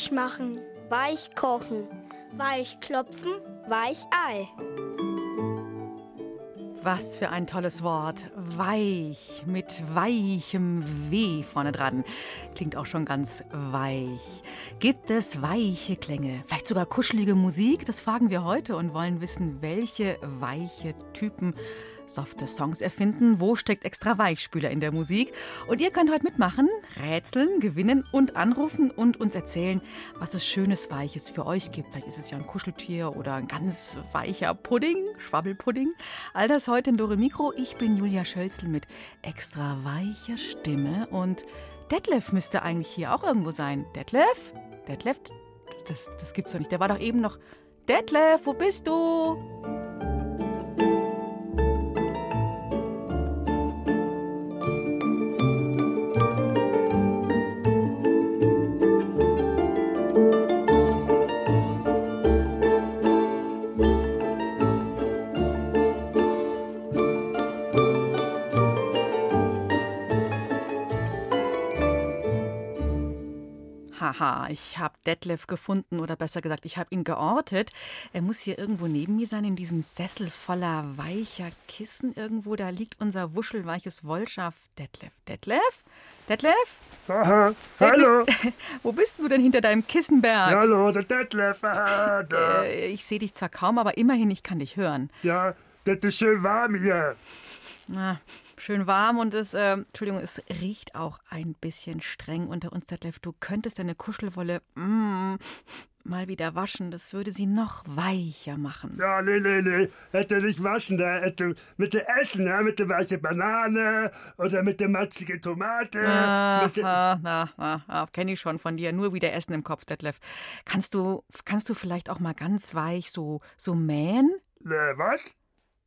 Weich machen, weich kochen, weich klopfen, weich Ei. Was für ein tolles Wort. Weich, mit weichem W vorne dran. Klingt auch schon ganz weich. Gibt es weiche Klänge, vielleicht sogar kuschelige Musik? Das fragen wir heute und wollen wissen, welche weiche Typen softe Songs erfinden. Wo steckt extra Weichspüler in der Musik? Und ihr könnt heute mitmachen, rätseln, gewinnen und anrufen und uns erzählen, was es Schönes Weiches für euch gibt. Vielleicht ist es ja ein Kuscheltier oder ein ganz weicher Pudding, Schwabbelpudding. All das heute in Dore Mikro. Ich bin Julia Schölzl mit extra weicher Stimme und Detlef müsste eigentlich hier auch irgendwo sein. Detlef? Detlef? Das, das gibt's doch nicht. Der war doch eben noch. Detlef, wo bist du? Haha, ich habe Detlef gefunden oder besser gesagt, ich habe ihn geortet. Er muss hier irgendwo neben mir sein, in diesem Sessel voller weicher Kissen irgendwo. Da liegt unser wuschelweiches Wollschaf Detlef. Detlef? Detlef? Aha, hallo. Bist, wo bist du denn hinter deinem Kissenberg? Hallo, der Detlef. Aha, da. Äh, ich sehe dich zwar kaum, aber immerhin, ich kann dich hören. Ja, das ist schön warm hier. Na, schön warm und es, äh, Entschuldigung, es riecht auch ein bisschen streng unter uns, Detlef. Du könntest deine Kuschelwolle mm, mal wieder waschen. Das würde sie noch weicher machen. Ja, nee, nee, nee. Hätte nicht waschen, da hätte mit dem Essen, ja, mit der weichen Banane oder mit der matzigen Tomate. Ah, ah, ah, ah, ah, kenne ich schon von dir. Nur wieder Essen im Kopf, Detlef. Kannst du, kannst du vielleicht auch mal ganz weich so, so mähen? Ne, was?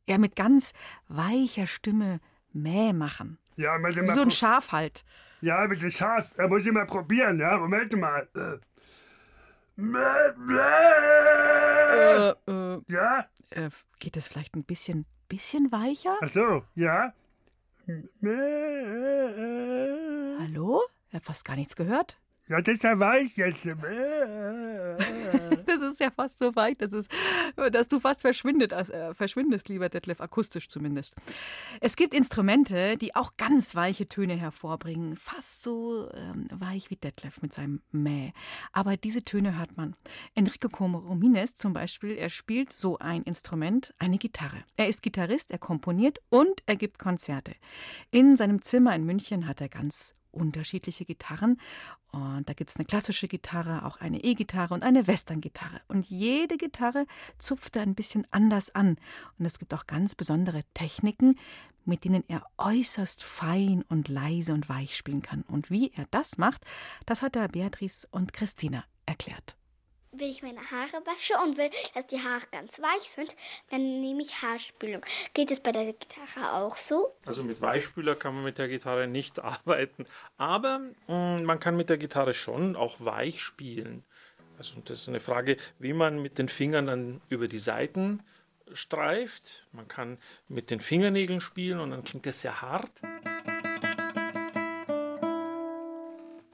Ja, mit ganz weicher Stimme Mäh machen. Ja, mit dem Wie so ein Schaf halt. Ja, mit dem Schaf. Da muss ich mal probieren, ja. Moment mal. Äh. Mäh, mäh. Äh, äh, Ja? äh, geht es vielleicht ein bisschen, bisschen weicher? Ach so, ja. Mäh. Hallo? Ich habe fast gar nichts gehört. Ja, das ist ja weich jetzt. Das ist ja fast so weich, dass, es, dass du fast verschwindet, äh, verschwindest, lieber Detlef, akustisch zumindest. Es gibt Instrumente, die auch ganz weiche Töne hervorbringen, fast so ähm, weich wie Detlef mit seinem Mäh. Aber diese Töne hört man. Enrico Comoromines zum Beispiel, er spielt so ein Instrument, eine Gitarre. Er ist Gitarrist, er komponiert und er gibt Konzerte. In seinem Zimmer in München hat er ganz unterschiedliche Gitarren. Und da gibt es eine klassische Gitarre, auch eine E-Gitarre und eine Western-Gitarre. Und jede Gitarre zupft ein bisschen anders an. Und es gibt auch ganz besondere Techniken, mit denen er äußerst fein und leise und weich spielen kann. Und wie er das macht, das hat er Beatrice und Christina erklärt. Wenn ich meine Haare wasche und will, dass die Haare ganz weich sind, dann nehme ich Haarspülung. Geht es bei der Gitarre auch so? Also mit Weichspüler kann man mit der Gitarre nicht arbeiten, aber mh, man kann mit der Gitarre schon auch weich spielen. Also das ist eine Frage, wie man mit den Fingern dann über die Saiten streift. Man kann mit den Fingernägeln spielen und dann klingt das sehr hart.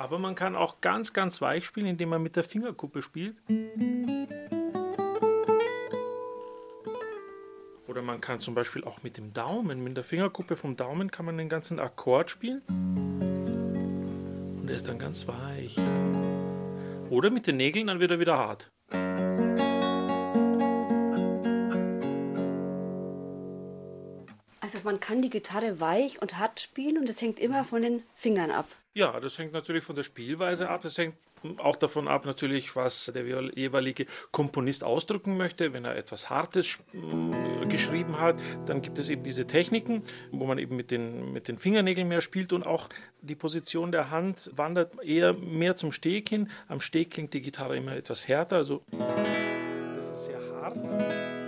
Aber man kann auch ganz, ganz weich spielen, indem man mit der Fingerkuppe spielt. Oder man kann zum Beispiel auch mit dem Daumen, mit der Fingerkuppe vom Daumen kann man den ganzen Akkord spielen. Und der ist dann ganz weich. Oder mit den Nägeln, dann wird er wieder hart. Also man kann die Gitarre weich und hart spielen und das hängt immer von den Fingern ab. Ja, das hängt natürlich von der Spielweise ab. Das hängt auch davon ab natürlich, was der jeweilige Komponist ausdrücken möchte. Wenn er etwas Hartes äh, geschrieben hat, dann gibt es eben diese Techniken, wo man eben mit den, mit den Fingernägeln mehr spielt und auch die Position der Hand wandert eher mehr zum Steg hin. Am Steg klingt die Gitarre immer etwas härter, also das ist sehr hart,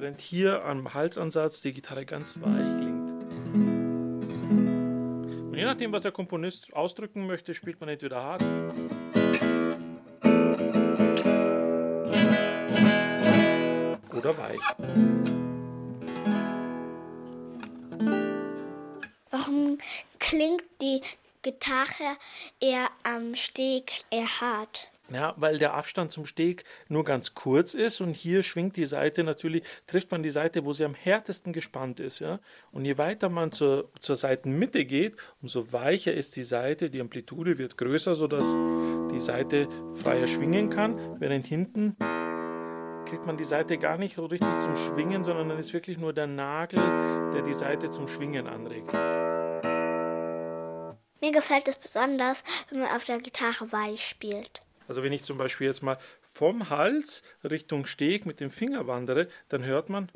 während hier am Halsansatz die Gitarre ganz weich klingt. Und je nachdem, was der Komponist ausdrücken möchte, spielt man entweder hart oder weich. Warum klingt die Gitarre eher am Steg eher hart? Ja, weil der Abstand zum Steg nur ganz kurz ist und hier schwingt die Seite natürlich, trifft man die Seite, wo sie am härtesten gespannt ist. Ja? Und je weiter man zur, zur Seitenmitte geht, umso weicher ist die Seite, die Amplitude wird größer, sodass die Seite freier schwingen kann, während hinten kriegt man die Seite gar nicht so richtig zum Schwingen, sondern dann ist wirklich nur der Nagel, der die Seite zum Schwingen anregt. Mir gefällt es besonders, wenn man auf der Gitarre weich spielt. Also wenn ich zum Beispiel jetzt mal vom Hals Richtung Steg mit dem Finger wandere, dann hört man.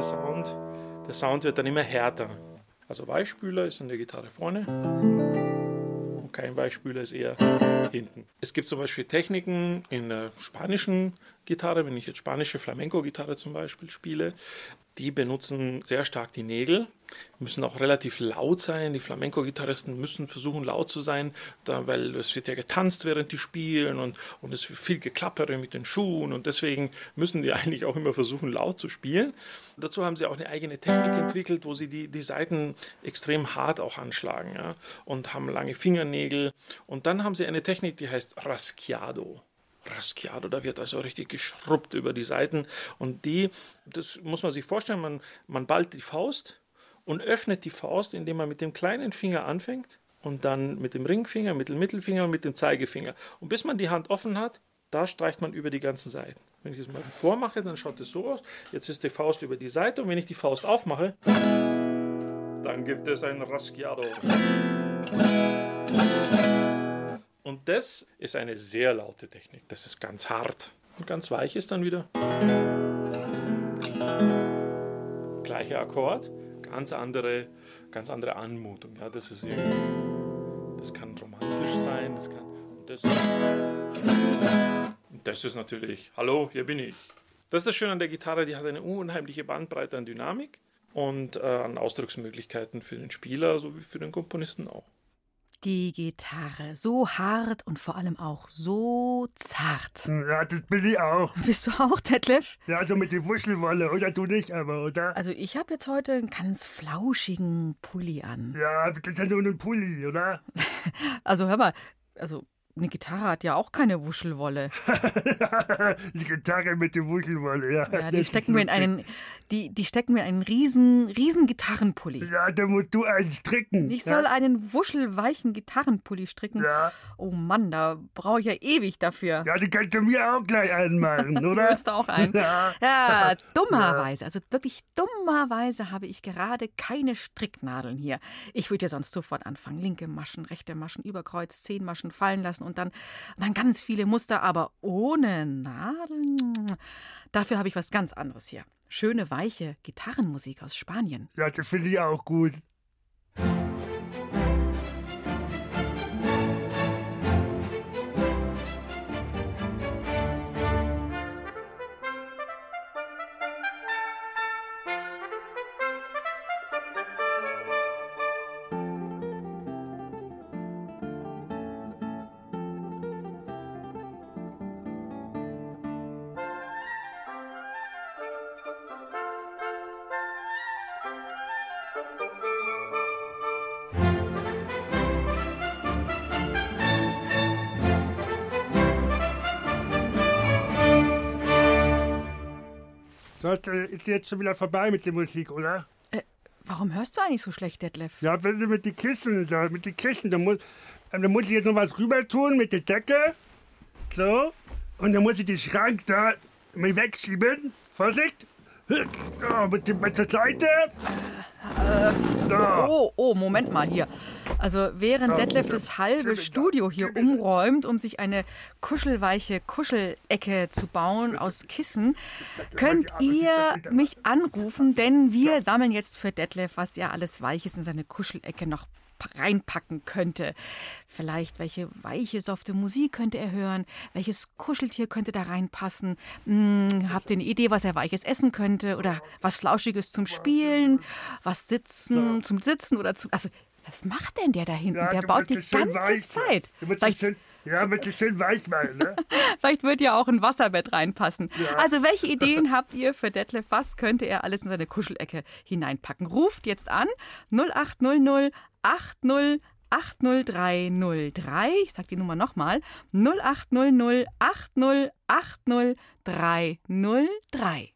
Der Sound. Der Sound wird dann immer härter. Also Weichspüler ist an der Gitarre vorne und kein Weichspüler ist eher hinten. Es gibt zum Beispiel Techniken in der spanischen Gitarre, wenn ich jetzt spanische Flamenco-Gitarre zum Beispiel spiele, die benutzen sehr stark die Nägel, müssen auch relativ laut sein. Die Flamenco-Gitarristen müssen versuchen, laut zu sein, da, weil es wird ja getanzt, während die spielen und, und es wird viel Geklappere mit den Schuhen und deswegen müssen die eigentlich auch immer versuchen, laut zu spielen. Dazu haben sie auch eine eigene Technik entwickelt, wo sie die, die Saiten extrem hart auch anschlagen ja, und haben lange Fingernägel. Und dann haben sie eine Technik, die heißt Raschiado. Raschiado, da wird also richtig geschrubbt über die Seiten. Und die, das muss man sich vorstellen, man, man ballt die Faust und öffnet die Faust, indem man mit dem kleinen Finger anfängt und dann mit dem Ringfinger, mit dem Mittelfinger und mit dem Zeigefinger. Und bis man die Hand offen hat, da streicht man über die ganzen Seiten. Wenn ich das mal vormache, dann schaut es so aus. Jetzt ist die Faust über die Seite und wenn ich die Faust aufmache, dann gibt es ein Raschiado. Und das ist eine sehr laute Technik. Das ist ganz hart. Und ganz weich ist dann wieder. Gleicher Akkord, ganz andere, ganz andere Anmutung. Ja, das ist das kann romantisch sein, das kann. Und das, und das ist natürlich, hallo, hier bin ich. Das ist das Schöne an der Gitarre, die hat eine unheimliche Bandbreite an Dynamik und äh, an Ausdrucksmöglichkeiten für den Spieler sowie für den Komponisten auch. Die Gitarre, so hart und vor allem auch so zart. Ja, das bin ich auch. Bist du auch, Detlef? Ja, so mit der Wuschelwolle, oder du nicht, aber, oder? Also ich habe jetzt heute einen ganz flauschigen Pulli an. Ja, das ist ja nur ein Pulli, oder? Also hör mal, also eine Gitarre hat ja auch keine Wuschelwolle. die Gitarre mit der Wuschelwolle, ja. Ja, die stecken mir in einen, die, die stecken mir einen riesen, riesen Gitarrenpulli. Ja, da musst du einen stricken. Ich ja? soll einen wuschelweichen Gitarrenpulli stricken. Ja. Oh Mann, da brauche ich ja ewig dafür. Ja, die kannst du mir auch gleich anmachen, Du oder? willst auch einen. Ja. Ja, dummerweise, also wirklich dummerweise habe ich gerade keine Stricknadeln hier. Ich würde ja sonst sofort anfangen. Linke Maschen, rechte Maschen, Überkreuz, zehn Maschen fallen lassen und dann, und dann ganz viele Muster, aber ohne Nadeln. Dafür habe ich was ganz anderes hier. Schöne, weiche Gitarrenmusik aus Spanien. Ja, das finde ich auch gut. Das äh, ist jetzt schon wieder vorbei mit der Musik, oder? Warum hörst du eigentlich so schlecht, Detlef? Ja, wenn du mit den Kisten, da, mit den Kisten, da muss, ähm, da muss ich jetzt noch was rüber tun mit der Decke. So. Und dann muss ich den Schrank da mal wegschieben. Vorsicht. Oh, mit, mit der Seite. Da. Oh, oh, Moment mal hier. Also während Detlef das halbe Studio hier umräumt, um sich eine kuschelweiche Kuschelecke zu bauen aus Kissen, könnt ihr mich anrufen, denn wir sammeln jetzt für Detlef, was er alles Weiches in seine Kuschelecke noch reinpacken könnte. Vielleicht welche weiche, softe Musik könnte er hören, welches Kuscheltier könnte da reinpassen. Hm, habt ihr eine Idee, was er weiches essen könnte oder was Flauschiges zum Spielen, was sitzen, zum Sitzen oder zum... Also, was macht denn der da hinten? Ja, der baut die ganze weich. Zeit. Vielleicht, ja, mit es schön weich machen, ne? vielleicht wird ja auch ein Wasserbett reinpassen. Also, welche Ideen habt ihr für Detlef? Was könnte er alles in seine Kuschelecke hineinpacken? Ruft jetzt an 0800 80 80303. Ich sag die Nummer nochmal. 0800 80 80303.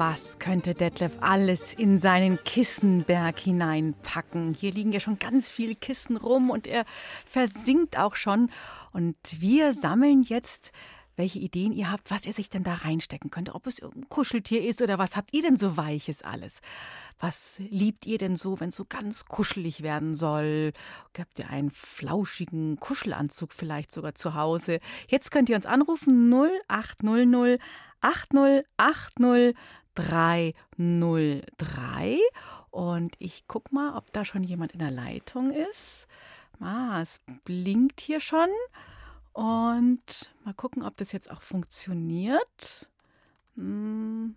Was könnte Detlef alles in seinen Kissenberg hineinpacken? Hier liegen ja schon ganz viele Kissen rum und er versinkt auch schon. Und wir sammeln jetzt, welche Ideen ihr habt, was er sich denn da reinstecken könnte. Ob es ein Kuscheltier ist oder was habt ihr denn so Weiches alles? Was liebt ihr denn so, wenn es so ganz kuschelig werden soll? Habt ihr einen flauschigen Kuschelanzug vielleicht sogar zu Hause? Jetzt könnt ihr uns anrufen 0800 8080 303 und ich guck mal, ob da schon jemand in der Leitung ist. Ah, es blinkt hier schon und mal gucken, ob das jetzt auch funktioniert. Hm,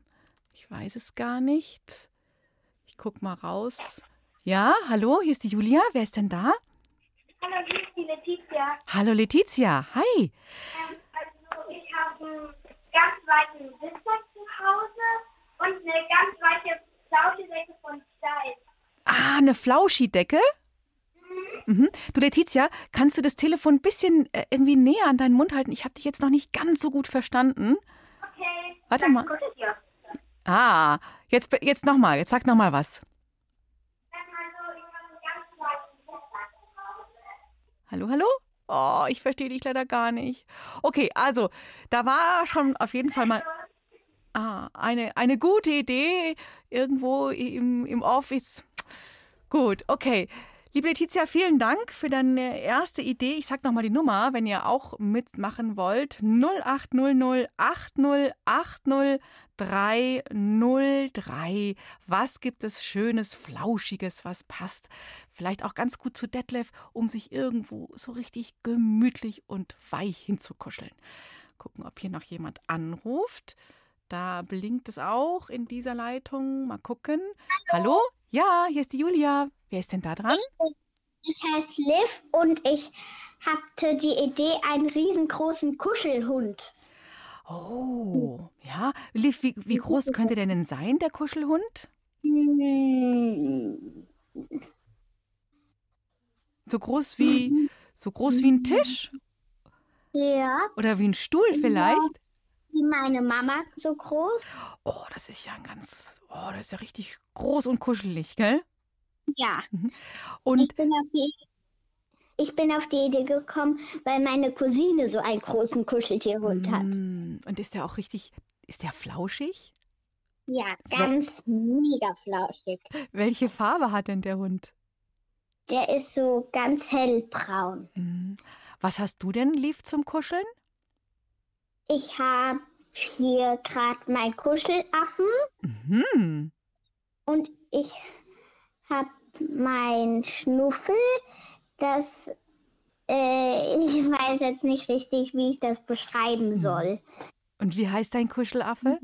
ich weiß es gar nicht. Ich guck mal raus. Ja, hallo, hier ist die Julia. Wer ist denn da? Hallo, hier ist die Letizia. Hallo Letizia. Hi. Ähm, also ich habe einen ganz weiten Sitzer zu Hause und eine ganz weiche Flauschedecke von Style. Ah, eine Flauschidecke? Mhm. Du Letizia, kannst du das Telefon ein bisschen äh, irgendwie näher an deinen Mund halten? Ich habe dich jetzt noch nicht ganz so gut verstanden. Okay. Warte mal. Ah, jetzt, jetzt nochmal. Jetzt sag nochmal was. Also ich habe einen ganz weiten Sitzer zu Hause. Hallo, hallo? Oh, ich verstehe dich leider gar nicht. Okay, also, da war schon auf jeden Fall mal ah, eine, eine gute Idee irgendwo im, im Office. Gut, okay. Liebe Letizia, vielen Dank für deine erste Idee. Ich sag nochmal die Nummer, wenn ihr auch mitmachen wollt. 0800 80 80 303. Was gibt es Schönes, Flauschiges, was passt? Vielleicht auch ganz gut zu Detlef, um sich irgendwo so richtig gemütlich und weich hinzukuscheln. Gucken, ob hier noch jemand anruft. Da blinkt es auch in dieser Leitung. Mal gucken. Hallo? Ja, hier ist die Julia. Wer ist denn da dran? Ich heiße Liv und ich hatte die Idee, einen riesengroßen Kuschelhund. Oh, ja. Liv, wie, wie groß könnte der denn sein, der Kuschelhund? So groß wie, so groß wie ein Tisch? Ja, Oder wie ein Stuhl vielleicht? Wie meine Mama so groß. Oh, das ist ja ein ganz, oh, das ist ja richtig groß und kuschelig, gell? Ja, Und ich bin, auf die, ich bin auf die Idee gekommen, weil meine Cousine so einen großen Kuscheltierhund hat. Mm, und ist der auch richtig, ist der flauschig? Ja, ganz mega flauschig. Welche Farbe hat denn der Hund? Der ist so ganz hellbraun. Mm. Was hast du denn, Liv, zum Kuscheln? Ich habe hier gerade meinen Kuschelaffen Mhm. und ich habe mein Schnuffel. Das, äh, ich weiß jetzt nicht richtig, wie ich das beschreiben soll. Und wie heißt dein Kuschelaffe?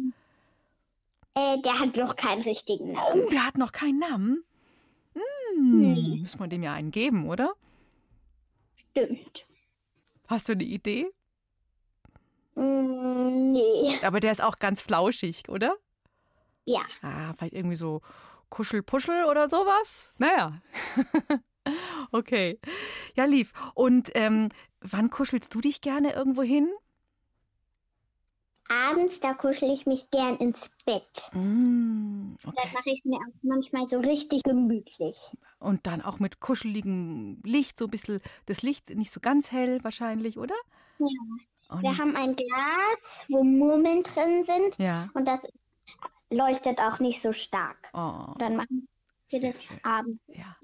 Äh, der hat noch keinen richtigen Namen. Oh, der hat noch keinen Namen. Mm. Müssen wir dem ja einen geben, oder? Stimmt. Hast du eine Idee? Mm, nee. Aber der ist auch ganz flauschig, oder? Ja. Ah, vielleicht irgendwie so Kuschelpuschel oder sowas? Naja. okay. Ja, lief. Und ähm, wann kuschelst du dich gerne irgendwo hin? Abends, da kuschel ich mich gern ins Bett. Mm, okay. mache ich mir auch manchmal so richtig gemütlich. Und dann auch mit kuscheligem Licht, so ein bisschen das Licht nicht so ganz hell wahrscheinlich, oder? Ja. Und, Wir haben ein Glas, wo Murmeln drin sind ja. und das leuchtet auch nicht so stark. Oh, Dann machen wir Sehr das schön. abends ja.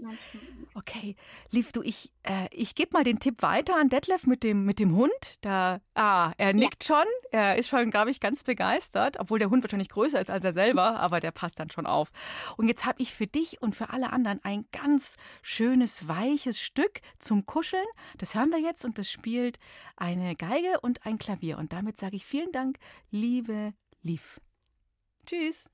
Okay, lief du, ich, äh, ich gebe mal den Tipp weiter an Detlef mit dem, mit dem Hund. Da, ah, er nickt schon. Er ist schon, glaube ich, ganz begeistert, obwohl der Hund wahrscheinlich größer ist als er selber, aber der passt dann schon auf. Und jetzt habe ich für dich und für alle anderen ein ganz schönes, weiches Stück zum Kuscheln. Das hören wir jetzt und das spielt eine Geige und ein Klavier. Und damit sage ich vielen Dank, liebe Lief. Tschüss.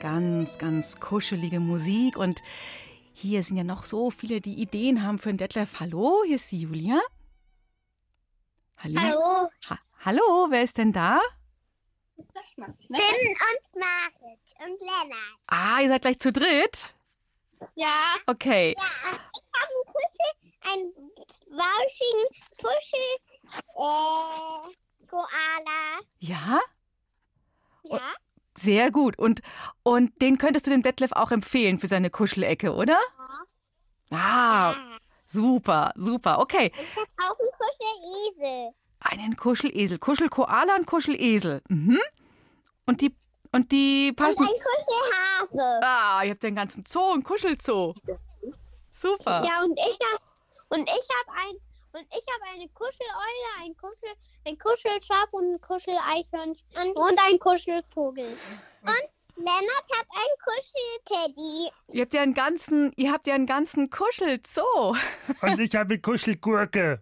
Ganz, ganz kuschelige Musik. Und hier sind ja noch so viele, die Ideen haben für den Detlef. Hallo, hier ist die Julia. Hallo. Hallo, Ha Hallo, wer ist denn da? Finn und Marit und Lennart. Ah, ihr seid gleich zu dritt? Ja. Okay. Ich habe einen Kuschel, einen wauschigen Kuschel, äh, Koala. Ja, Ja. Sehr gut. Und, und den könntest du dem Detlef auch empfehlen für seine Kuschelecke, oder? Ah, super, super. Okay. Ich habe auch einen Kuschelesel. Einen Kuschelesel. Kuschelkoala und Kuschelesel. Mhm. Und die, und die Und passen. ein Kuschelhase. Ah, ihr habt den ganzen Zoo, einen Kuschelzoo. Super. Ja, und ich habe und ich habe ein und ich habe eine Kuscheleule, ein Kuschel, ein Kuschelschaf und ein Kuscheleichhörnchen und, und ein Kuschelvogel. Und Lennart hat einen Kuschelteddy. Ihr habt ja einen ganzen, ihr habt ja einen ganzen Kuschelzoo. Und ich habe eine Kuschelgurke.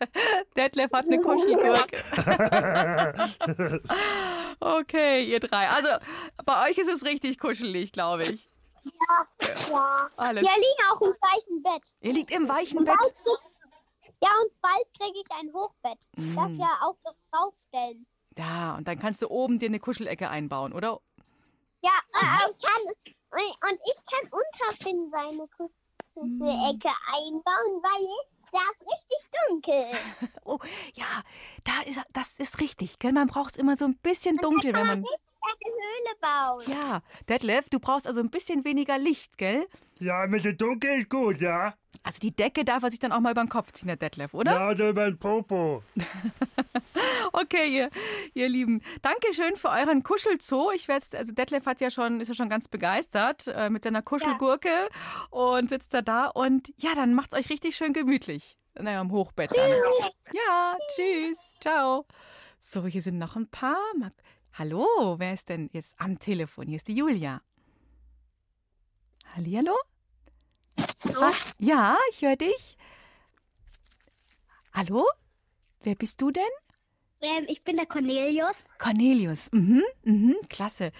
Detlef hat eine Kuschelgurke. okay, ihr drei. Also bei euch ist es richtig kuschelig, glaube ich. Ja. Alles. Wir liegen auch im gleichen Bett. Ihr liegt im weichen Und Bett. krieg, ja, und bald kriege ich ein Hochbett, das Mm. wir auf das draufstellen. Ja, und dann kannst du oben dir eine Kuschelecke einbauen, oder? Ja, äh, ich kann, und, und ich kann unter Finn seine Kuschelecke einbauen, weil da ist richtig dunkel. Oh, ja, da ist, das ist richtig, gell? Man braucht es immer so ein bisschen dunkel, wenn man. Eine Höhle bauen. Ja, Detlef, du brauchst also ein bisschen weniger Licht, gell? Ja, ein bisschen dunkel ist gut, ja? Also die Decke darf er sich dann auch mal über den Kopf ziehen, der Detlef, oder? Ja, oder über den Popo. Okay, ihr, ihr Lieben. Dankeschön für euren Kuschelzoo. Ich werde also Detlef hat ja schon, ist ja schon ganz begeistert äh, mit seiner Kuschelgurke und sitzt da da und ja, dann macht's euch richtig schön gemütlich. Naja, im Hochbett dann. Ja, tschüss, ciao. So, hier sind noch ein paar. Hallo, wer ist denn jetzt am Telefon? Hier ist die Julia. Hallihallo? Ah, ja, ich höre dich. Hallo? Wer bist du denn? Ähm, ich bin der Cornelius. Cornelius, mhm, mhm, klasse.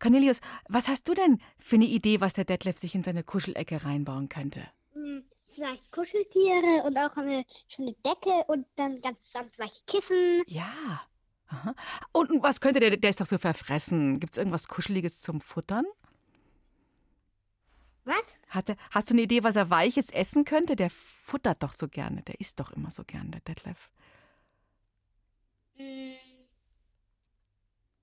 Cornelius, was hast du denn für eine Idee, was der Detlef sich in seine Kuschelecke reinbauen könnte? Hm, Vielleicht Kuscheltiere und auch eine schöne Decke und dann ganz, ganz weiche Kissen. Ja. Aha. Und was könnte der, der ist doch so verfressen. Gibt es irgendwas Kuscheliges zum Futtern? Was? Hat er, hast du eine Idee, was er Weiches essen könnte? Der futtert doch so gerne. Der isst doch immer so gern, der Detlef. Hm,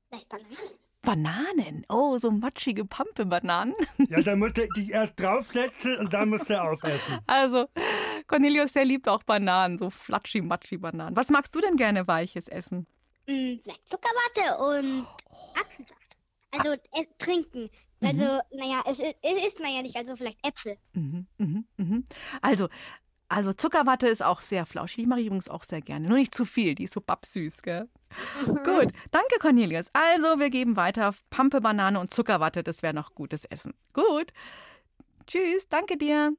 Vielleicht Bananen. Bananen. Oh, so matschige Pampe-Bananen. Ja, da musst du dich erst draufsetzen und dann musst du aufessen. Also, Cornelius, der liebt auch Bananen, so flatschi-matschi-Bananen. Was magst du denn gerne Weiches essen? Hm, Vielleicht Zuckerwatte und Apfelsaft. Also äh, trinken. Also, naja, es, ist- es isst man ja nicht, also vielleicht Äpfel. Mhm, mhm, mhm. Also, Also Zuckerwatte ist auch sehr flauschig. Die mache ich übrigens auch sehr gerne. Nur nicht zu viel, die ist so babsüß, gell? Gut, danke Cornelius. Also, wir geben weiter Pampe, Banane und Zuckerwatte. Das wäre noch gutes Essen. Gut. Tschüss, danke dir.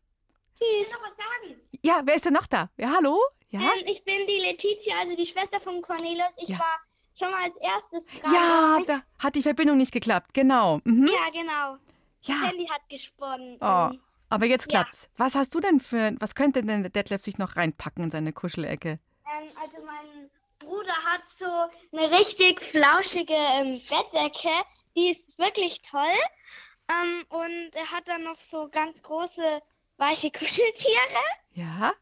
Tschüss. noch was sagen? Ja, wer ist denn noch da? Ja, hallo? Ja? Ähm, ich bin die Letizia, also die Schwester von Cornelius. Ich Ja. war schon mal als erstes dran. Ja, Ich- da hat die Verbindung nicht geklappt. Genau. Mhm. ja, genau. Ja. Handy hat gesponnen. Oh, aber jetzt Ja. klappt's. Was hast du denn für, was könnte denn der Detlef sich noch reinpacken in seine Kuschelecke? Ähm, also mein Bruder hat so eine richtig flauschige ähm, Bettdecke. Die ist wirklich toll. Ähm, und er hat dann noch so ganz große weiche Kuscheltiere. Ja?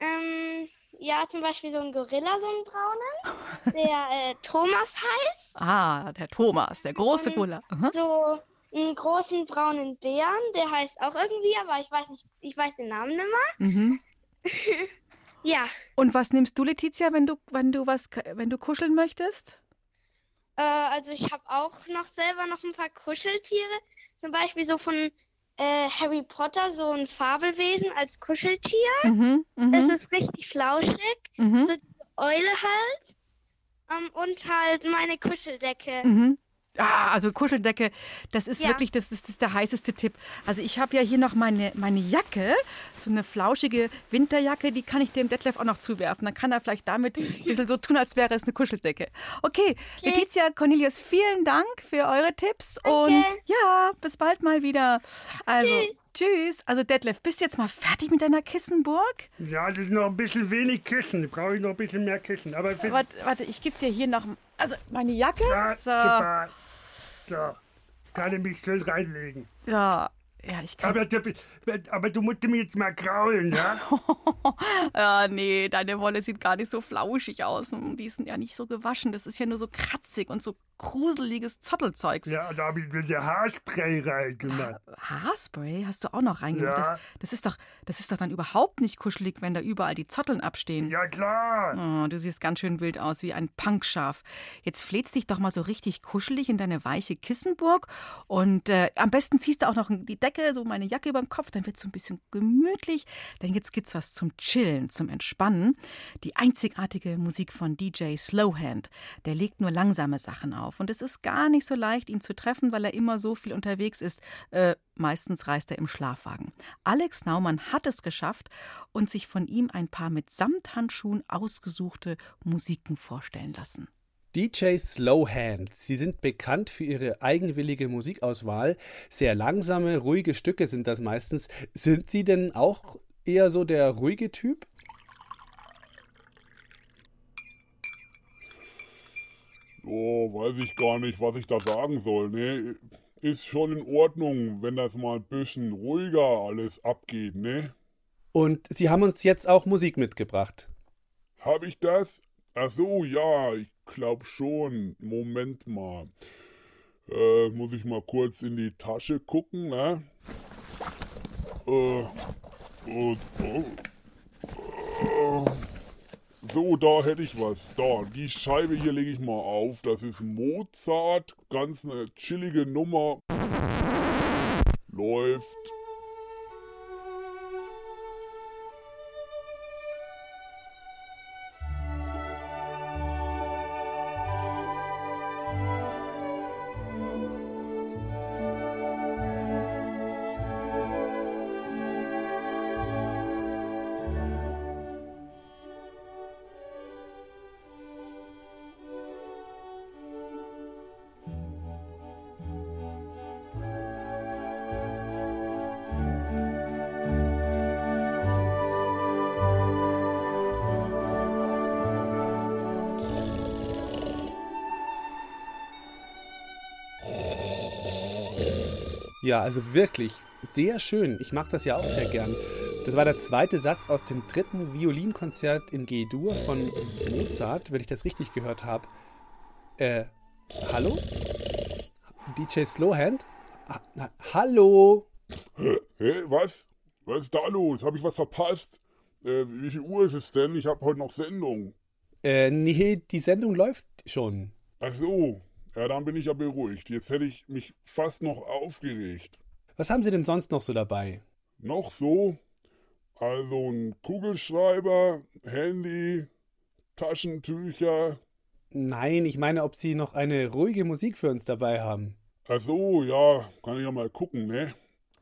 Ähm, ja, zum Beispiel so ein Gorilla, so einen braunen, der äh, Thomas heißt. Ah, der Thomas, der große Cola. Aha. So einen großen braunen Bären, der heißt auch irgendwie, aber ich weiß nicht, ich weiß den Namen nicht mehr. Mhm. Ja, Und was nimmst du, Letizia, wenn du, wenn du was, wenn du kuscheln möchtest? äh, also ich habe auch noch selber noch ein paar Kuscheltiere. Zum Beispiel so von äh, Harry Potter, so ein Fabelwesen als Kuscheltier. Mhm. Das Mhm. ist richtig flauschig. Mhm. So Eule halt. Ähm, und halt meine Kuscheldecke. Mhm. Ah, also Kuscheldecke, das ist Ja. wirklich das, das ist der heißeste Tipp. Also ich habe ja hier noch meine, meine Jacke, so eine flauschige Winterjacke, die kann ich dem Detlef auch noch zuwerfen. Dann kann er vielleicht damit ein bisschen so tun, als wäre es eine Kuscheldecke. Okay, Letizia, Cornelius, vielen Dank für eure Tipps und ja, bis bald mal wieder. Also, tschüss. Also Detlef, bist du jetzt mal fertig mit deiner Kissenburg? Ja, das ist noch ein bisschen wenig Kissen. Brauche ich noch ein bisschen mehr Kissen. Aber Warte, warte ich gebe dir hier noch also meine Jacke. ja, So, super. So, kann ich mich schön reinlegen. ja, ja, ich kann Aber, du- aber du musst mir jetzt mal kraulen, ja? Ja, nee, deine Wolle sieht gar nicht so flauschig aus. Die sind ja nicht so gewaschen. Das ist ja nur so kratzig und so gruseliges Zottelzeugs. Ja, da habe ich mir Haarspray reingemacht. Haarspray hast du auch noch reingemacht. Ja. Das, das, ist doch, das ist doch dann überhaupt nicht kuschelig, wenn da überall die Zotteln abstehen. Ja, klar. Oh, du siehst ganz schön wild aus, wie ein Punkschaf. Jetzt flätst dich doch mal so richtig kuschelig in deine weiche Kissenburg und äh, am besten ziehst du auch noch die Decke, so meine Jacke über den Kopf, dann wird es so ein bisschen gemütlich. Denn jetzt gibt's was zum Chillen, zum Entspannen. Die einzigartige Musik von DJ Slowhand. Der legt nur langsame Sachen auf und es ist gar nicht so leicht, ihn zu treffen, weil er immer so viel unterwegs ist. Äh, meistens reist er im Schlafwagen. Alex Naumann hat es geschafft und sich von ihm ein paar mit Samthandschuhen ausgesuchte Musiken vorstellen lassen. DJ Slowhand. Sie sind bekannt für ihre eigenwillige Musikauswahl. Sehr langsame, ruhige Stücke sind das meistens. Sind Sie denn auch eher so der ruhige Typ? Oh, weiß ich gar nicht, was ich da sagen soll. Ne? Ist schon in Ordnung, wenn das mal ein bisschen ruhiger alles abgeht, ne? Und Sie haben uns jetzt auch Musik mitgebracht. Hab ich das? Ach so, ja, ich glaub schon. Moment mal. Äh, muss ich mal kurz in die Tasche gucken, ne? Äh, und, oh, äh, so, da hätte ich was. Da, die Scheibe hier lege ich mal auf. Das ist Mozart. Ganz eine chillige Nummer. Läuft. Ja, also wirklich sehr schön. Ich mag das ja auch sehr gern. Das war der zweite Satz aus dem dritten Violinkonzert in G-Dur von Mozart, wenn ich das richtig gehört habe. Äh, hallo? DJ Slowhand? Ha na, hallo? Hä, was? Was ist da los? Habe ich was verpasst? Äh, wie viel Uhr ist es denn? Ich habe heute noch Sendung. Äh, nee, die Sendung läuft schon. Ach so. Ja, dann bin ich ja beruhigt. Jetzt hätte ich mich fast noch aufgeregt. Was haben Sie denn sonst noch so dabei? Noch so? Also ein Kugelschreiber, Handy, Taschentücher. Nein, ich meine, ob Sie noch eine ruhige Musik für uns dabei haben. Ach so, ja, kann ich ja mal gucken, ne?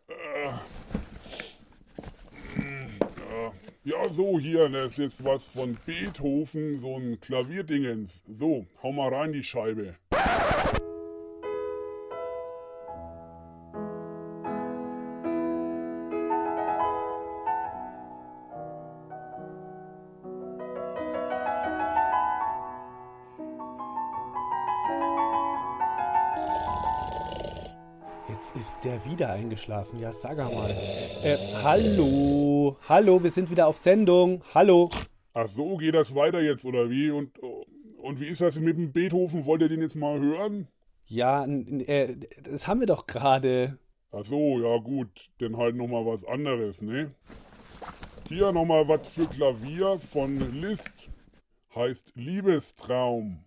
Äh, ja. ja, so hier, das ist jetzt was von Beethoven, so ein Klavierdingens. So, hau mal rein die Scheibe. Wieder eingeschlafen. Ja, sag mal. Äh, hallo. Hallo, wir sind wieder auf Sendung. Hallo. Ach so, geht das weiter jetzt, oder wie? Und, und wie ist das mit dem Beethoven? Wollt ihr den jetzt mal hören? Ja, äh, das haben wir doch gerade. Ach so, ja gut, dann halt nochmal was anderes, ne? Hier nochmal was für Klavier von Liszt. Heißt Liebestraum.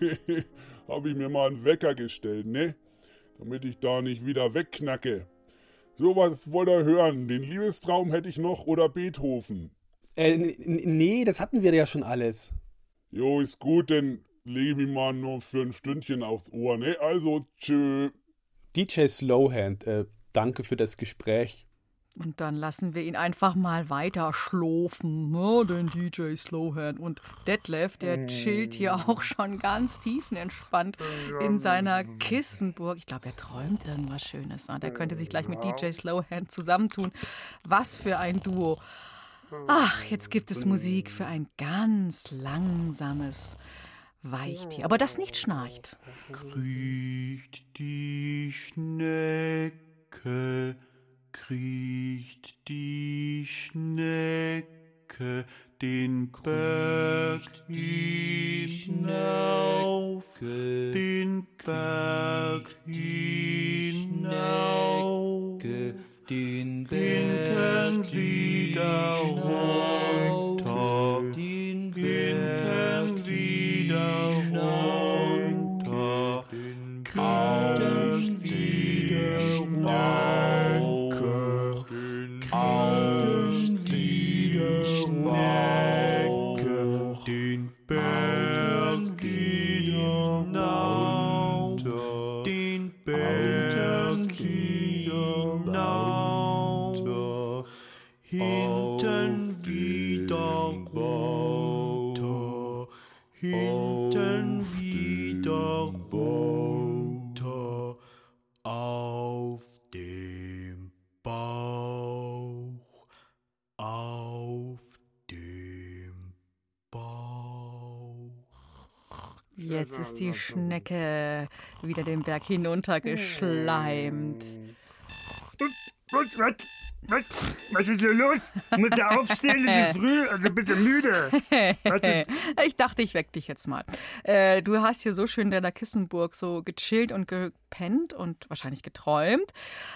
habe ich mir mal einen Wecker gestellt, ne? Damit ich da nicht wieder wegknacke. So, was wollt ihr hören? Den Liebestraum hätte ich noch oder Beethoven? Äh, nee, das hatten wir ja schon alles. Jo, ist gut, dann lege ich mich mal nur für ein Stündchen aufs Ohr, ne? Also, tschö. DJ Slowhand, äh, danke für das Gespräch. Und dann lassen wir ihn einfach mal weiter schlafen, ne, den DJ Slowhand. Und Detlef, der chillt hier auch schon ganz tiefenentspannt in seiner Kissenburg. Ich glaube, er träumt irgendwas Schönes. Ne? Der könnte sich gleich mit DJ Slowhand zusammentun. Was für ein Duo. Ach, jetzt gibt es Musik für ein ganz langsames Weichtier, aber das nicht schnarcht. Kriecht die Schnecke, kriecht die Schnecke den Berg hinauf, den Berg hinauf, den Berg wieder runter, Jetzt ist die Schnecke wieder den Berg hinuntergeschleimt. Was, was, was, was ist hier los? Muss ja aufstehen, es ist früh, also bitte müde. Ich dachte, ich weck dich jetzt mal. Äh, du hast hier so schön in deiner Kissenburg so gechillt und gepennt und wahrscheinlich geträumt.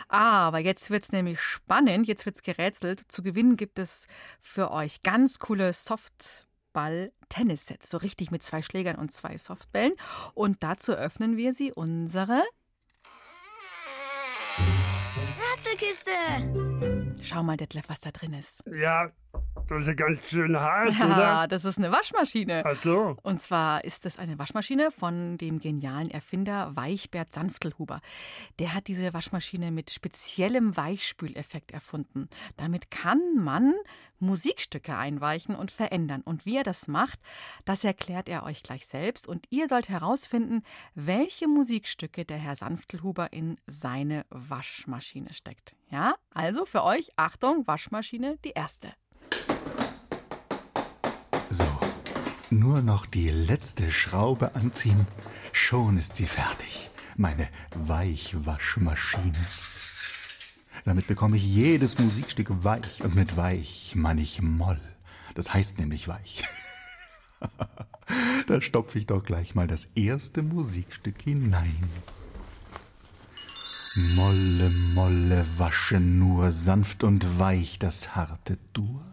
Aber jetzt wird's nämlich spannend, jetzt wird's gerätselt. Zu gewinnen gibt es für euch ganz coole Softball-Tennissets, so richtig mit zwei Schlägern und zwei Softbällen. Und dazu öffnen wir sie unsere Rätselkiste. Schau mal, Detlef, was da drin ist. Ja, das ist ganz schön hart, Ja, oder? das ist eine Waschmaschine. Ach so. Und zwar ist es eine Waschmaschine von dem genialen Erfinder Weichbert Sanftelhuber. Der hat diese Waschmaschine mit speziellem Weichspüleffekt erfunden. Damit kann man Musikstücke einweichen und verändern. Und wie er das macht, das erklärt er euch gleich selbst. Und ihr sollt herausfinden, welche Musikstücke der Herr Sanftelhuber in seine Waschmaschine steckt. Ja, also für euch, Achtung, Waschmaschine, die erste. So, Nur noch die letzte Schraube anziehen, schon ist sie fertig. Meine Weichwaschmaschine. Damit bekomme ich jedes Musikstück weich und mit weich meine ich Moll. Das heißt nämlich weich. da stopfe ich doch gleich mal das erste Musikstück hinein. Molle, Molle, wasche nur sanft und weich das harte Dur.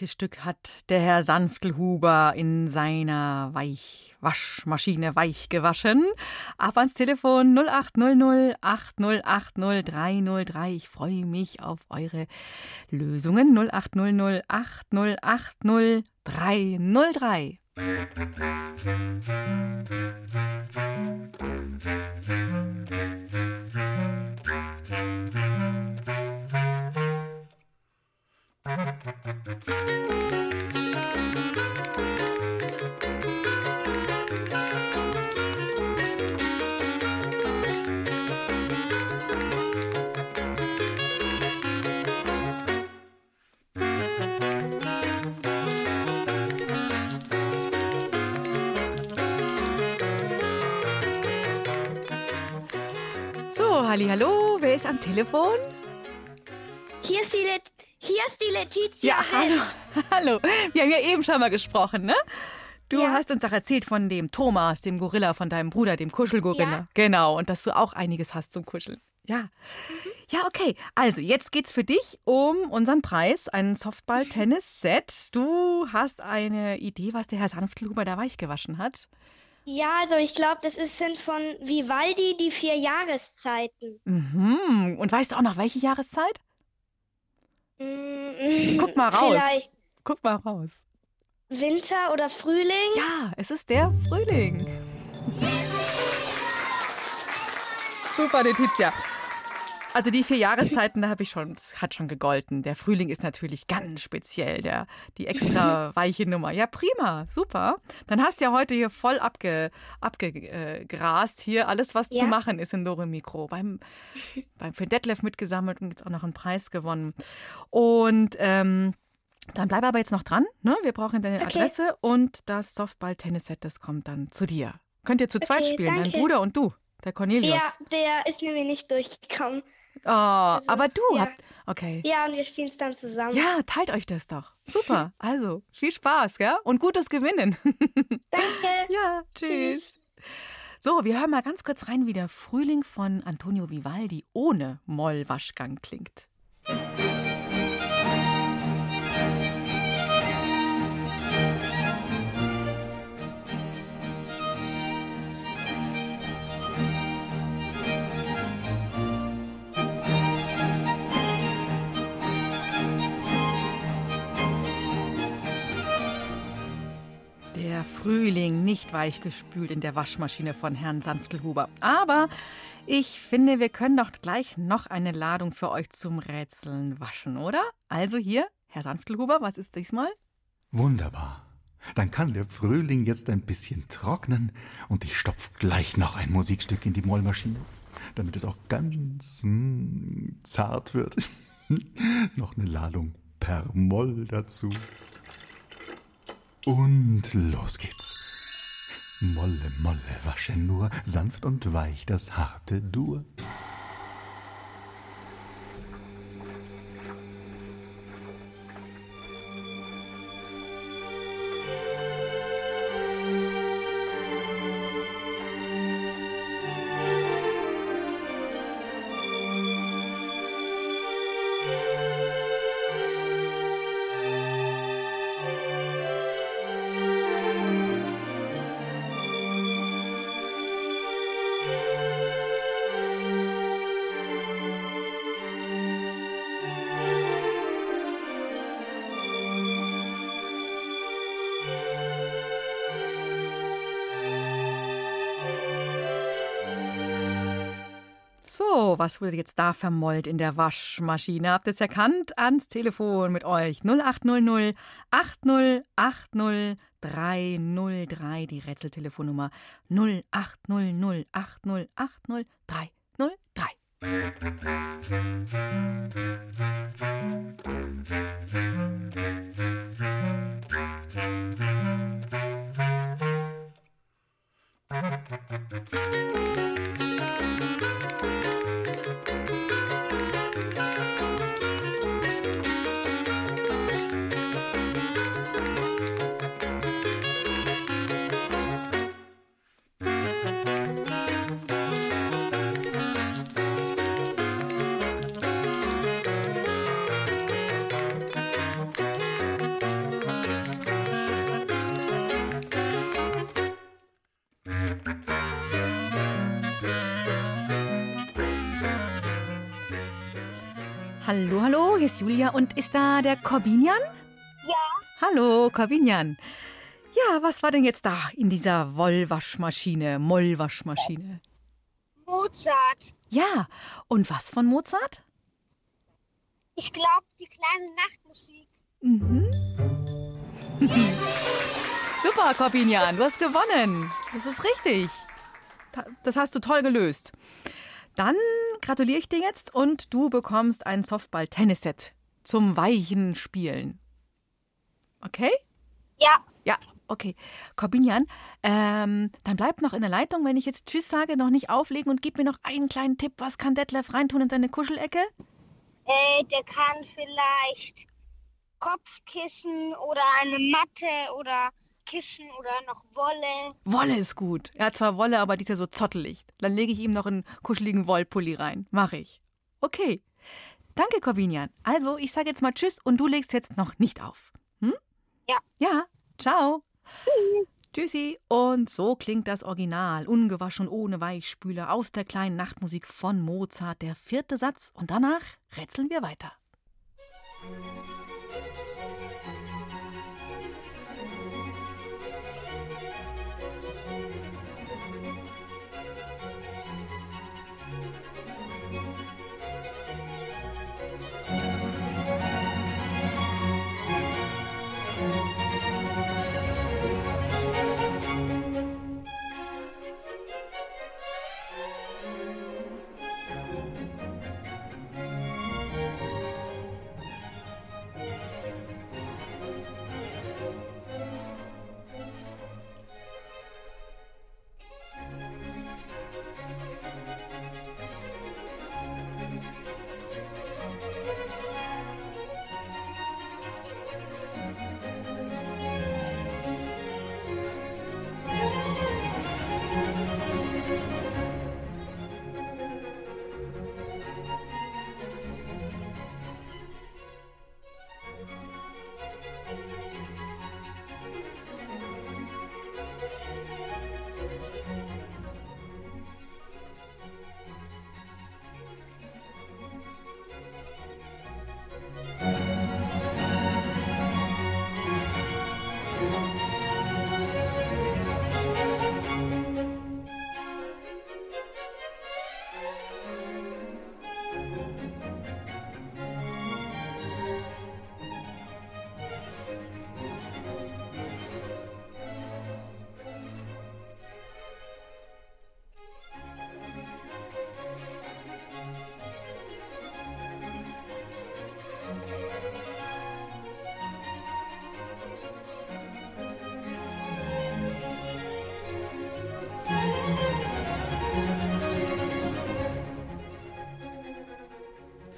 Welches Stück hat der Herr Sanftelhuber in seiner Weichwaschmaschine weich gewaschen? Ab ans Telefon 0800 8080 303. Ich freue mich auf eure Lösungen. 0800 8080 303. So, hallo, wer ist am Telefon? Hier ist die, hier ist die Letizia. Ja, hallo. Hallo. Wir haben ja eben schon mal gesprochen, ne? Du Ja. hast uns doch erzählt von dem Thomas, dem Gorilla, von deinem Bruder, dem Kuschelgorilla. Ja. Genau, und dass du auch einiges hast zum Kuscheln. Ja. Ja, okay. Also, jetzt geht's für dich um unseren Preis, ein Softball-Tennis-Set. Du hast eine Idee, was der Herr Sanftluber da weich gewaschen hat? Ja, also ich glaube, das ist, sind von Vivaldi die vier Jahreszeiten. Mhm. Und weißt du auch noch welche Jahreszeit? Mm, Guck mal raus. Vielleicht Guck mal raus. Winter oder Frühling? Ja, es ist der Frühling. Super, Letizia. Also die vier Jahreszeiten, da habe ich schon, das hat schon gegolten. Der Frühling ist natürlich ganz speziell, der, die extra weiche Nummer. Ja, prima, super. Dann hast du ja heute hier voll abge, abgegrast, hier alles, was zu Ja. machen ist in Dore Mikro. Beim, beim, für Detlef mitgesammelt und jetzt auch noch einen Preis gewonnen. Und ähm, dann bleib aber jetzt noch dran. Ne? Wir brauchen deine Okay. Adresse und das Softball-Tennis-Set, das kommt dann zu dir. Könnt ihr zu zweit Okay, spielen, dein danke. Bruder und du, der Cornelius. Ja, der ist nämlich nicht durchgekommen. Oh, aber du ja. habt. Okay. Ja, und wir spielen es dann zusammen. Ja, teilt euch das doch. Super. Also, viel Spaß, ja? Und gutes Gewinnen. Danke. ja, tschüss. So, wir hören mal ganz kurz rein, wie der Frühling von Antonio Vivaldi ohne Mollwaschgang klingt. Der Frühling nicht weichgespült in der Waschmaschine von Herrn Sanftelhuber. Aber ich finde, wir können doch gleich noch eine Ladung für euch zum Rätseln waschen, oder? Also hier, Herr Sanftelhuber, was ist diesmal? Wunderbar. Dann kann der Frühling jetzt ein bisschen trocknen und ich stopf gleich noch ein Musikstück in die Mollmaschine, damit es auch ganz mm, zart wird. noch eine Ladung per Moll dazu. Und los geht's. Molle, Molle, wasche nur sanft und weich das harte Dur. Was wurde jetzt da vermollt in der Waschmaschine? Habt ihr es erkannt? Ans Telefon mit euch. 0800 8080 303, die Rätseltelefonnummer 0800 8080 303. Thank you. Hallo, hallo, hier ist Julia und ist da der Corbinian? Ja. Hallo, Corbinian. Ja, was war denn jetzt da in dieser Wollwaschmaschine, Mollwaschmaschine? Mozart. Ja, und was von Mozart? Ich glaube, die kleine Nachtmusik. Mhm. Super, Corbinian, du hast gewonnen. Das ist richtig. Das hast du toll gelöst. Dann gratuliere ich dir jetzt und du bekommst ein Softball-Tennisset zum weichen Spielen. Okay? Ja. Ja, okay. Corbinian, ähm, dann bleib noch in der Leitung, wenn ich jetzt Tschüss sage, noch nicht auflegen und gib mir noch einen kleinen Tipp. Was kann Detlef reintun in seine Kuschelecke? Äh, der kann vielleicht Kopfkissen oder eine Matte oder Kissen oder noch Wolle. Wolle ist gut. Er hat zwar Wolle, aber die ist ja so zottelig. Dann lege ich ihm noch einen kuscheligen Wollpulli rein. Mach ich. Okay. Danke, Corbinian. Also, ich sage jetzt mal Tschüss und du legst jetzt noch nicht auf. Hm? Ja. Ja. Ciao. Tschüssi. Und so klingt das Original, ungewaschen ohne Weichspüler, aus der kleinen Nachtmusik von Mozart, der vierte Satz. Und danach rätseln wir weiter.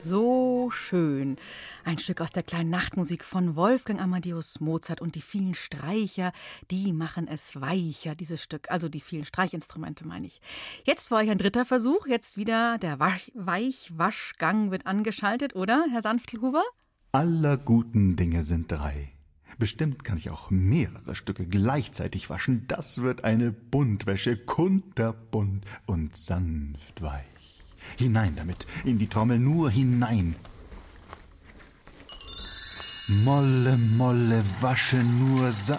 So schön. Ein Stück aus der kleinen Nachtmusik von Wolfgang Amadeus Mozart und die vielen Streicher, die machen es weicher, dieses Stück. Also die vielen Streichinstrumente, meine ich. Jetzt für euch ein dritter Versuch. Jetzt wieder der Weich- Weichwaschgang wird angeschaltet, oder, Herr Sanftelhuber? Aller guten Dinge sind drei. Bestimmt kann ich auch mehrere Stücke gleichzeitig waschen. Das wird eine Buntwäsche, kunterbunt und sanft weich. Hinein damit, in die Trommel nur hinein. Molle, Molle, wasche nur sa...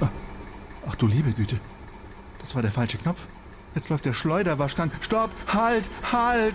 Ah, Ach du liebe Güte, das war der falsche Knopf. Jetzt läuft der Schleuderwaschgang. Stopp! Halt! Halt!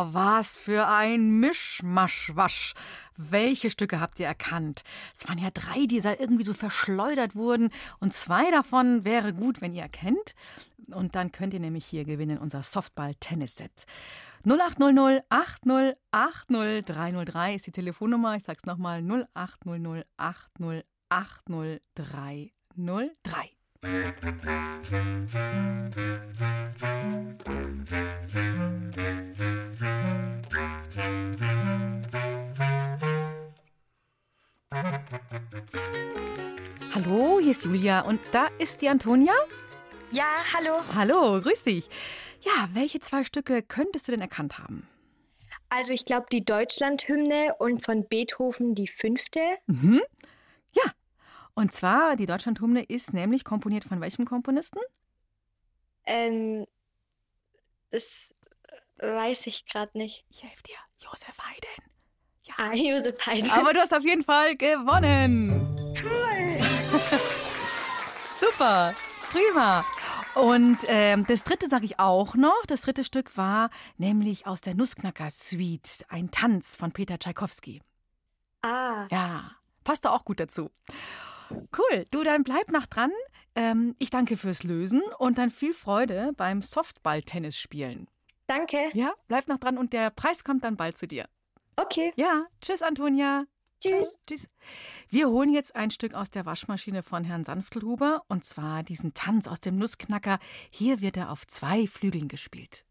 Was für ein Mischmaschwasch. Welche Stücke habt ihr erkannt? Es waren ja drei, die irgendwie so verschleudert wurden. Und zwei davon wäre gut, wenn ihr erkennt. Und dann könnt ihr nämlich hier gewinnen unser Softball-Tennis-Set. 0800 80 80 303 ist die Telefonnummer. Ich sag's nochmal: 0800 80 80 303. Hallo, hier ist Julia und da ist die Antonia. Ja, hallo. Hallo, grüß dich. Ja, welche zwei Stücke könntest du denn erkannt haben? Also ich glaube die Deutschlandhymne und von Beethoven die fünfte. Mhm. Ja, und zwar die Deutschlandhymne ist nämlich komponiert von welchem Komponisten? Ähm, das weiß ich gerade nicht. Ich helfe dir, Josef Haydn. Ja. Ah, Josef Haydn. Aber du hast auf jeden Fall gewonnen. Cool. Super, prima. Und ähm, das dritte sage ich auch noch. Das dritte Stück war nämlich aus der Nussknacker-Suite, ein Tanz von Peter Tschaikowski. Ah. Ja, passt da auch gut dazu. Cool, du, dann bleib noch dran. Ähm, ich danke fürs Lösen und dann viel Freude beim Softball-Tennis spielen. Danke. Ja, bleib noch dran und der Preis kommt dann bald zu dir. Okay. Ja, tschüss, Antonia. Tschüss. Tschüss. Wir holen jetzt ein Stück aus der Waschmaschine von Herrn Sanftelhuber und zwar diesen Tanz aus dem Nussknacker. Hier wird er auf zwei Flügeln gespielt.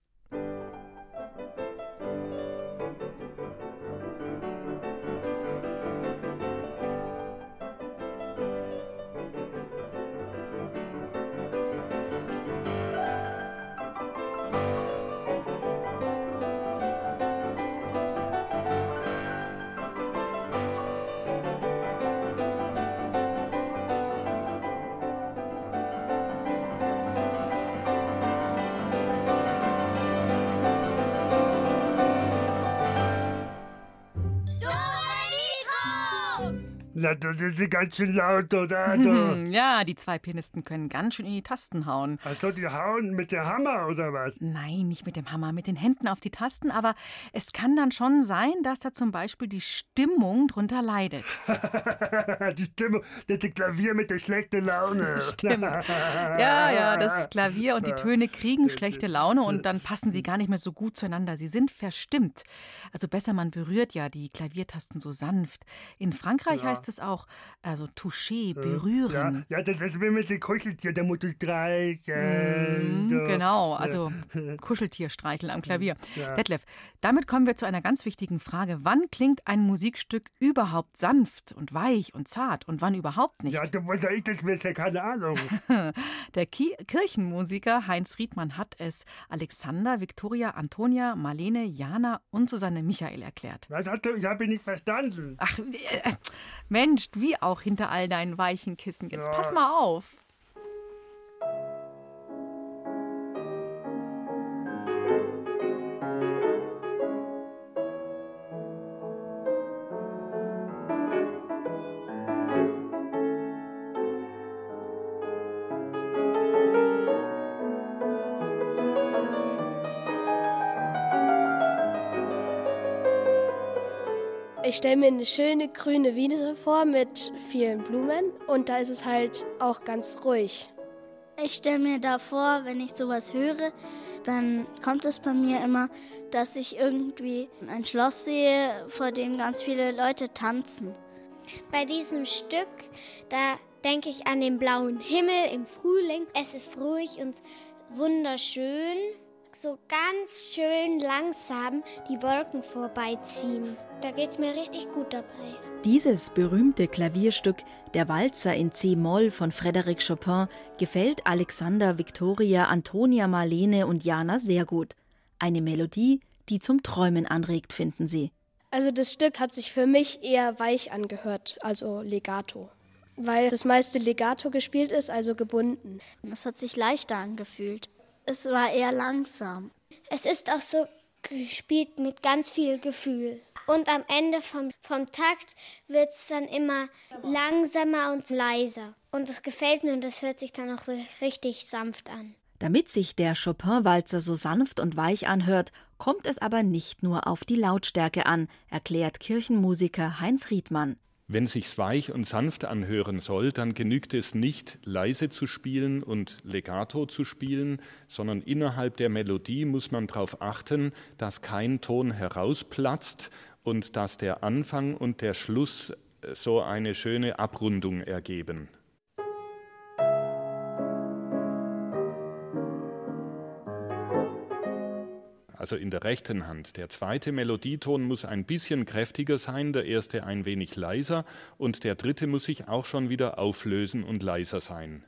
Na, das ist ganz schön laut, oder? Mhm, ja, die zwei Pianisten können ganz schön in die Tasten hauen. Also die hauen mit dem Hammer, oder was? Nein, nicht mit dem Hammer, mit den Händen auf die Tasten, aber es kann dann schon sein, dass da zum Beispiel die Stimmung drunter leidet. die Stimmung, das Klavier mit der schlechten Laune. Stimmt. Ja, ja, das Klavier und die Töne kriegen schlechte Laune und dann passen sie gar nicht mehr so gut zueinander. Sie sind verstimmt. Also besser, man berührt ja die Klaviertasten so sanft. In Frankreich Ja. heißt es auch, also toucher, berühren. Ja, ja, das ist wie mit dem Kuscheltier, da musst du streicheln. So. genau, Ja. also Kuscheltier streicheln am Klavier. Ja. Detlef, damit kommen wir zu einer ganz wichtigen Frage. Wann klingt ein Musikstück überhaupt sanft und weich und zart und wann überhaupt nicht? Ja, du, wo soll ich das wissen? Keine Ahnung. Der Ki Kirchenmusiker Heinz Riedmann hat es Alexander, Viktoria, Antonia, Marlene, Jana und Susanne Michael erklärt. Was hast du? Ich habe ihn nicht verstanden. Ach, äh, Mensch, wie auch hinter all deinen weichen Kissen. Jetzt Ja. pass mal auf. Ich stelle mir eine schöne grüne Wiese vor mit vielen Blumen und da ist es halt auch ganz ruhig. Ich stelle mir da vor, wenn ich sowas höre, dann kommt es bei mir immer, dass ich irgendwie ein Schloss sehe, vor dem ganz viele Leute tanzen. Bei diesem Stück, da denke ich an den blauen Himmel im Frühling. Es ist ruhig und wunderschön. So ganz schön langsam die Wolken vorbeiziehen. Da geht es mir richtig gut dabei. Dieses berühmte Klavierstück, der Walzer in C-Moll von Frédéric Chopin, gefällt Alexander, Victoria, Antonia, Marlene und Jana sehr gut. Eine Melodie, die zum Träumen anregt, finden sie. Also das Stück hat sich für mich eher weich angehört, also Legato. Weil das meiste Legato gespielt ist, also gebunden. Das hat sich leichter angefühlt. Es war eher langsam. Es ist auch so gespielt mit ganz viel Gefühl. Und am Ende vom, vom Takt wird es dann immer langsamer und leiser. Und das gefällt mir und das hört sich dann auch richtig sanft an. Damit sich der Chopin-Walzer so sanft und weich anhört, kommt es aber nicht nur auf die Lautstärke an, erklärt Kirchenmusiker Heinz Riedmann. Wenn sich's weich und sanft anhören soll, dann genügt es nicht, leise zu spielen und legato zu spielen, sondern innerhalb der Melodie muss man darauf achten, dass kein Ton herausplatzt und dass der Anfang und der Schluss so eine schöne Abrundung ergeben. Also in der rechten Hand. Der zweite Melodieton muss ein bisschen kräftiger sein, der erste ein wenig leiser und der dritte muss sich auch schon wieder auflösen und leiser sein.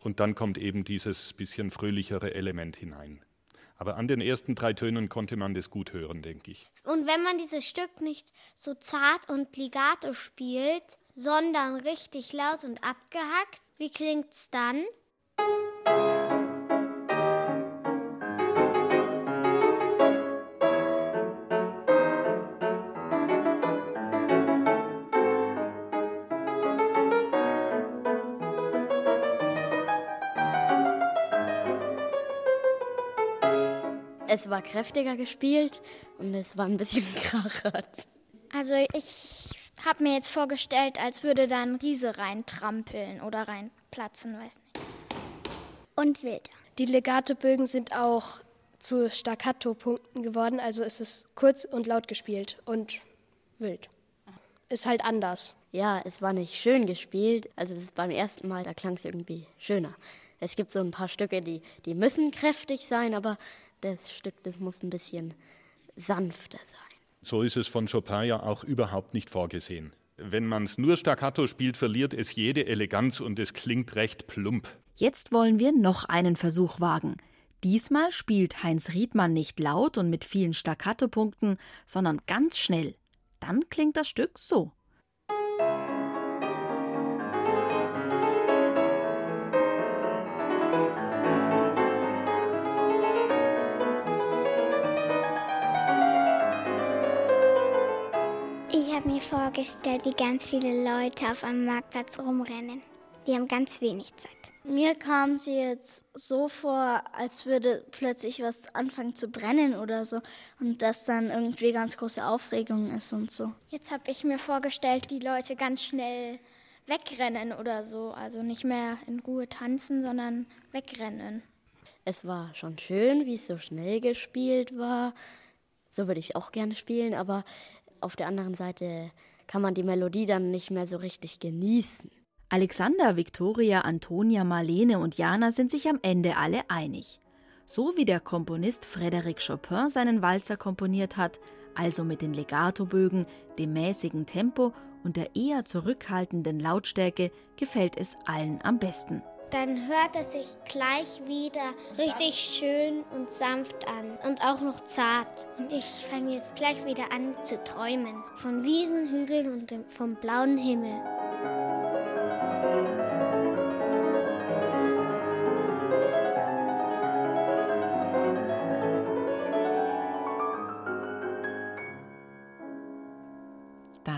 Und dann kommt eben dieses bisschen fröhlichere Element hinein. Aber an den ersten drei Tönen konnte man das gut hören, denke ich. Und wenn man dieses Stück nicht so zart und legato spielt, sondern richtig laut und abgehackt, wie klingt's dann? Es war kräftiger gespielt und es war ein bisschen krachert. Also ich habe mir jetzt vorgestellt, als würde da ein Riese reintrampeln oder reinplatzen, weiß nicht. Und wild. Die Legatobögen sind auch zu Staccato-Punkten geworden, also ist es kurz und laut gespielt und wild. Ist halt anders. Ja, es war nicht schön gespielt. Also beim ersten Mal, da klang es irgendwie schöner. Es gibt so ein paar Stücke, die, die müssen kräftig sein, aber das Stück, das muss ein bisschen sanfter sein. So ist es von Chopin ja auch überhaupt nicht vorgesehen. Wenn man es nur staccato spielt, verliert es jede Eleganz und es klingt recht plump. Jetzt wollen wir noch einen Versuch wagen. Diesmal spielt Heinz Riedmann nicht laut und mit vielen Staccato-Punkten, sondern ganz schnell. Dann klingt das Stück so. Vorgestellt, wie ganz viele Leute auf einem Marktplatz rumrennen. Die haben ganz wenig Zeit. Mir kam sie jetzt so vor, als würde plötzlich was anfangen zu brennen oder so und dass dann irgendwie ganz große Aufregung ist und so. Jetzt habe ich mir vorgestellt, die Leute ganz schnell wegrennen oder so. Also nicht mehr in Ruhe tanzen, sondern wegrennen. Es war schon schön, wie es so schnell gespielt war. So würde ich es auch gerne spielen, aber auf der anderen Seite kann man die Melodie dann nicht mehr so richtig genießen. Alexander, Victoria, Antonia, Marlene und Jana sind sich am Ende alle einig. So wie der Komponist Frédéric Chopin seinen Walzer komponiert hat, also mit den Legatobögen, dem mäßigen Tempo und der eher zurückhaltenden Lautstärke, gefällt es allen am besten. Dann hört es sich gleich wieder richtig schön und sanft an und auch noch zart. Und ich fange jetzt gleich wieder an zu träumen von Wiesen, Hügeln und vom blauen Himmel.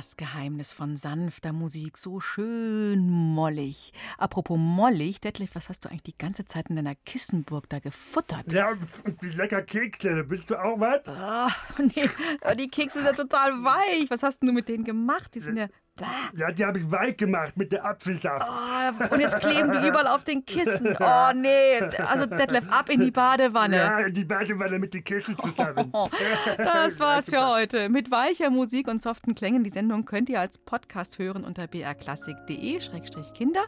Das Geheimnis von sanfter Musik, so schön mollig. Apropos mollig, Detlef, was hast du eigentlich die ganze Zeit in deiner Kissenburg da gefuttert? Ja, und die lecker Kekse. Bist du auch was? Ah, nee, die Kekse sind ja total weich. Was hast denn du mit denen gemacht? Die sind ja Ja, die habe ich weich gemacht mit der Apfelsaft. Oh, und jetzt kleben die überall auf den Kissen. Oh nee, also Detlef, ab in die Badewanne. Ja, in die Badewanne mit den Kissen zusammen. Das war's für heute. Mit weicher Musik und soften Klängen. Die Sendung könnt ihr als Podcast hören unter brklassik.de-kinder.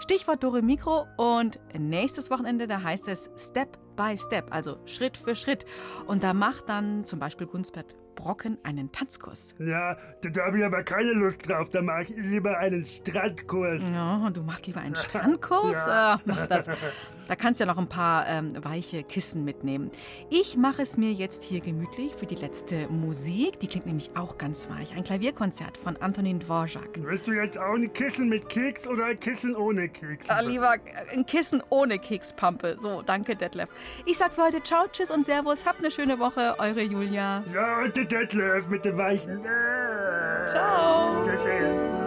Stichwort Dore Mikro. Und nächstes Wochenende, da heißt es Step by Step, also Schritt für Schritt. Und da macht dann zum Beispiel Gunspert Brocken einen Tanzkurs. Ja, da habe ich aber keine Lust drauf. Da mache ich lieber einen Strandkurs. Ja, und du machst lieber einen Strandkurs? Ja. Äh, mach das. Da kannst du ja noch ein paar ähm, weiche Kissen mitnehmen. Ich mache es mir jetzt hier gemütlich für die letzte Musik. Die klingt nämlich auch ganz weich. Ein Klavierkonzert von Antonin Dvorak. Willst du jetzt auch ein Kissen mit Keks oder ein Kissen ohne Keks? Ah, lieber ein Kissen ohne Kekspampe. So, danke, Detlef. Ich sag für heute Ciao, Tschüss und Servus. Habt eine schöne Woche. Eure Julia. Ja, und Detlef mit dem weichen. Ciao. Tschüssi.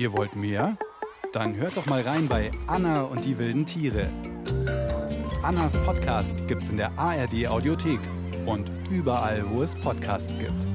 Ihr wollt mehr? Dann hört doch mal rein bei Anna und die wilden Tiere. Annas Podcast gibt's in der ARD Audiothek und überall, wo es Podcasts gibt.